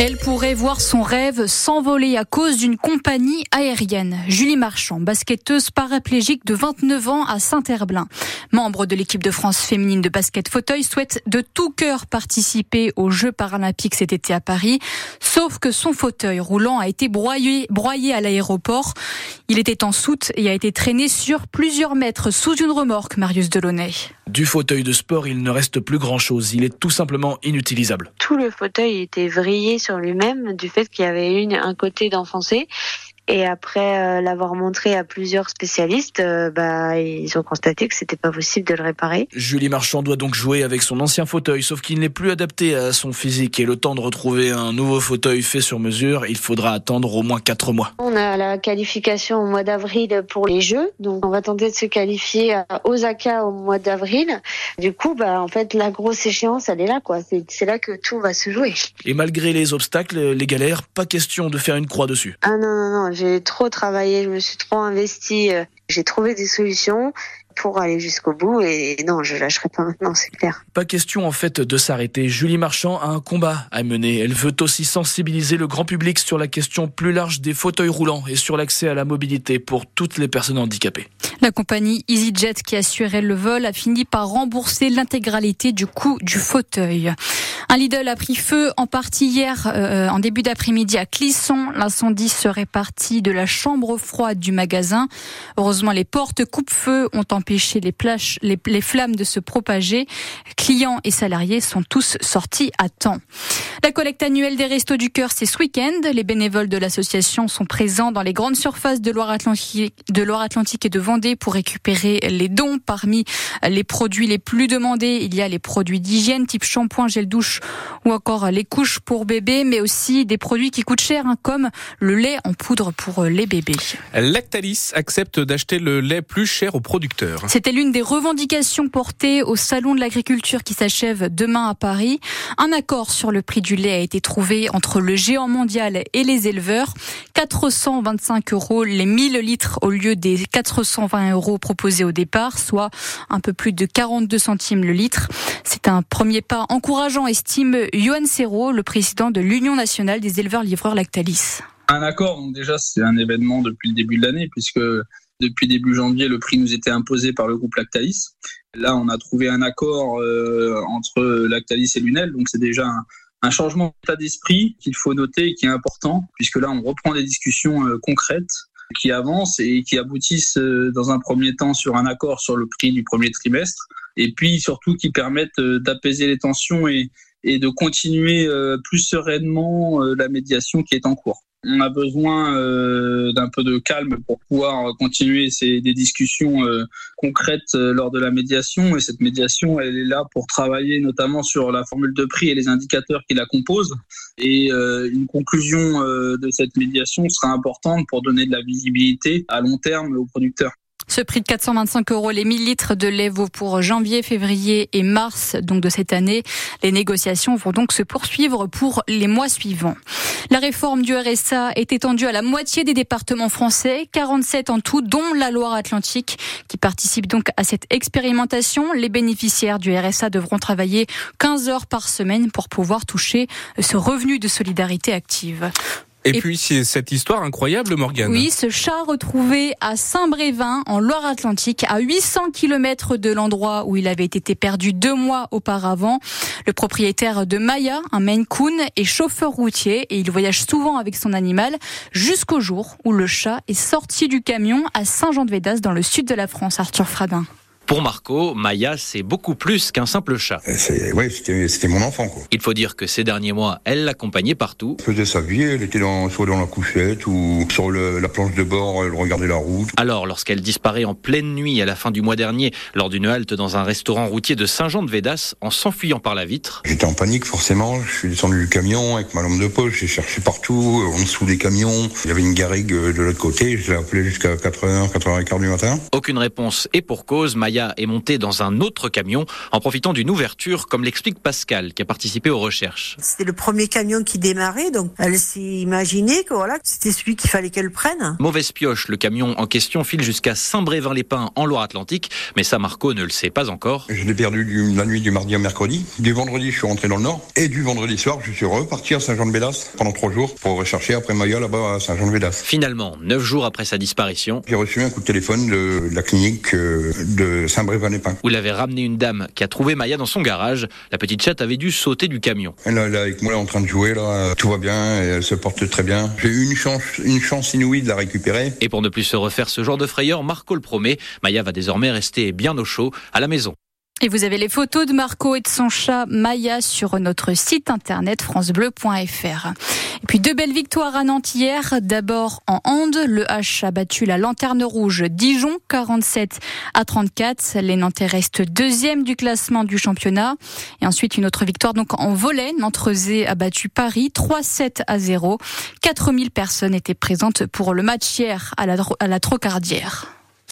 Elle pourrait voir son rêve s'envoler à cause d'une compagnie aérienne. Julie Marchand, basketteuse paraplégique de 29 ans à Saint-Herblain. Membre de l'équipe de France féminine de basket fauteuil, souhaite de tout cœur participer aux Jeux paralympiques cet été à Paris. Sauf que son fauteuil roulant a été broyé, broyé à l'aéroport. Il était en soute et a été traîné sur plusieurs mètres sous une remorque, Marius Delaunay. Du fauteuil de sport, il ne reste plus grand-chose. Il est tout simplement inutilisable. Tout le fauteuil était vrillé sur lui-même du fait qu'il y avait une, un côté d'enfoncé et après euh, l'avoir montré à plusieurs spécialistes, euh, bah, ils ont constaté que c'était pas possible de le réparer. Julie Marchand doit donc jouer avec son ancien fauteuil, sauf qu'il n'est plus adapté à son physique et le temps de retrouver un nouveau fauteuil fait sur mesure, il faudra attendre au moins 4 mois. On a la qualification au mois d'avril pour les Jeux, donc on va tenter de se qualifier à Osaka au mois d'avril. Du coup, bah, en fait, la grosse échéance, elle est là, quoi. C'est là que tout va se jouer. Et malgré les obstacles, les galères, pas question de faire une croix dessus. Ah non, non, non, j'ai trop travaillé, je me suis trop investi, euh, j'ai trouvé des solutions pour aller jusqu'au bout et non, je lâcherai pas maintenant, c'est clair. Pas question en fait de s'arrêter. Julie Marchand a un combat à mener. Elle veut aussi sensibiliser le grand public sur la question plus large des fauteuils roulants et sur l'accès à la mobilité pour toutes les personnes handicapées. La compagnie EasyJet qui assurait le vol a fini par rembourser l'intégralité du coût du fauteuil. Un Lidl a pris feu en partie hier euh, en début d'après-midi à Clisson. L'incendie serait parti de la chambre froide du magasin. Heureusement, les portes coupe-feu ont empêché les, plages, les, les flammes de se propager. Clients et salariés sont tous sortis à temps. La collecte annuelle des Restos du Cœur, c'est ce week-end. Les bénévoles de l'association sont présents dans les grandes surfaces de Loire-Atlantique, de Loire-Atlantique et de Vendée pour récupérer les dons. Parmi les produits les plus demandés, il y a les produits d'hygiène type shampoing, gel douche ou encore les couches pour bébés, mais aussi des produits qui coûtent cher, hein, comme le lait en poudre pour les bébés. Lactalis accepte d'acheter le lait plus cher aux producteurs. C'était l'une des revendications portées au Salon de l'agriculture qui s'achève demain à Paris. Un accord sur le prix du lait a été trouvé entre le géant mondial et les éleveurs. 425 euros les 1000 litres au lieu des 420 euros proposés au départ, soit un peu plus de 42 centimes le litre. C'est un premier pas encourageant, estime Johan Serrault, le président de l'Union nationale des éleveurs livreurs Lactalis. Un accord, donc déjà c'est un événement depuis le début de l'année puisque depuis début janvier le prix nous était imposé par le groupe Lactalis. Là on a trouvé un accord euh, entre Lactalis et Lunel, donc c'est déjà un, un changement d'état d'esprit qu'il faut noter et qui est important puisque là on reprend des discussions euh, concrètes qui avancent et qui aboutissent euh, dans un premier temps sur un accord sur le prix du premier trimestre et puis surtout qui permettent d'apaiser les tensions et, et de continuer plus sereinement la médiation qui est en cours. On a besoin euh, d'un peu de calme pour pouvoir continuer ces, des discussions euh, concrètes euh, lors de la médiation. Et cette médiation, elle est là pour travailler notamment sur la formule de prix et les indicateurs qui la composent. Et euh, une conclusion euh, de cette médiation sera importante pour donner de la visibilité à long terme aux producteurs. Ce prix de 425 euros les 1000 litres de lait vaut pour janvier, février et mars donc de cette année. Les négociations vont donc se poursuivre pour les mois suivants. La réforme du RSA est étendue à la moitié des départements français, 47 en tout, dont la Loire-Atlantique, qui participe donc à cette expérimentation. Les bénéficiaires du RSA devront travailler 15 heures par semaine pour pouvoir toucher ce revenu de solidarité active. Et, et, puis c'est cette histoire incroyable, Morgane. Oui, ce chat retrouvé à Saint-Brévin, en Loire-Atlantique, à 800 km de l'endroit où il avait été perdu deux mois auparavant. Le propriétaire de Maya, un Maine Coon, est chauffeur routier et il voyage souvent avec son animal jusqu'au jour où le chat est sorti du camion à Saint-Jean-de-Védas dans le sud de la France. Arthur Fradin. Pour Marco, Maya, c'est beaucoup plus qu'un simple chat. Ouais, c'était mon enfant. Quoi. Il faut dire que ces derniers mois, elle l'accompagnait partout. Elle faisait sa vie, elle était dans, soit dans la couchette ou sur le, la planche de bord, elle regardait la route. Alors, lorsqu'elle disparaît en pleine nuit à la fin du mois dernier, lors d'une halte dans un restaurant routier de Saint-Jean-de-Védas, en s'enfuyant par la vitre. J'étais en panique forcément, je suis descendu du camion avec ma lampe de poche, j'ai cherché partout, en dessous des camions. Il y avait une garrigue de l'autre côté, je l'ai appelé jusqu'à 4h, 4h15 du matin. Aucune réponse et pour cause, Maya Maya est montée dans un autre camion en profitant d'une ouverture, comme l'explique Pascal, qui a participé aux recherches. C'était le premier camion qui démarrait, donc elle s'est imaginée que voilà, c'était celui qu'il fallait qu'elle prenne. Mauvaise pioche, le camion en question file jusqu'à Saint-Brévin-les-Pins en Loire-Atlantique, mais ça Marco ne le sait pas encore. Je l'ai perdu du, la nuit du mardi au mercredi. Du vendredi, je suis rentré dans le nord. Et du vendredi soir, je suis reparti à Saint-Jean-de-Bédas pendant trois jours pour rechercher après Maya là-bas à Saint-Jean-de-Bédas. Finalement, neuf jours après sa disparition, j'ai reçu un coup de téléphone de la clinique euh, de Saint-Brévin-les-Pins. Où il avait ramené une dame qui a trouvé Maya dans son garage. La petite chatte avait dû sauter du camion. Elle est avec moi en train de jouer là, tout va bien, et elle se porte très bien. J'ai eu une chance, une chance inouïe de la récupérer. Et pour ne plus se refaire ce genre de frayeur, Marco le promet, Maya va désormais rester bien au chaud à la maison. Et vous avez les photos de Marco et de son chat Maya sur notre site internet francebleu.fr. Et puis deux belles victoires à Nantes hier. D'abord en hand, le H a battu la Lanterne Rouge Dijon 47 à 34. Les Nantais restent deuxième du classement du championnat. Et ensuite une autre victoire donc en volet. Nantes-Rezé a battu Paris 3-7 à 0. 4000 personnes étaient présentes pour le match hier à la Trocardière.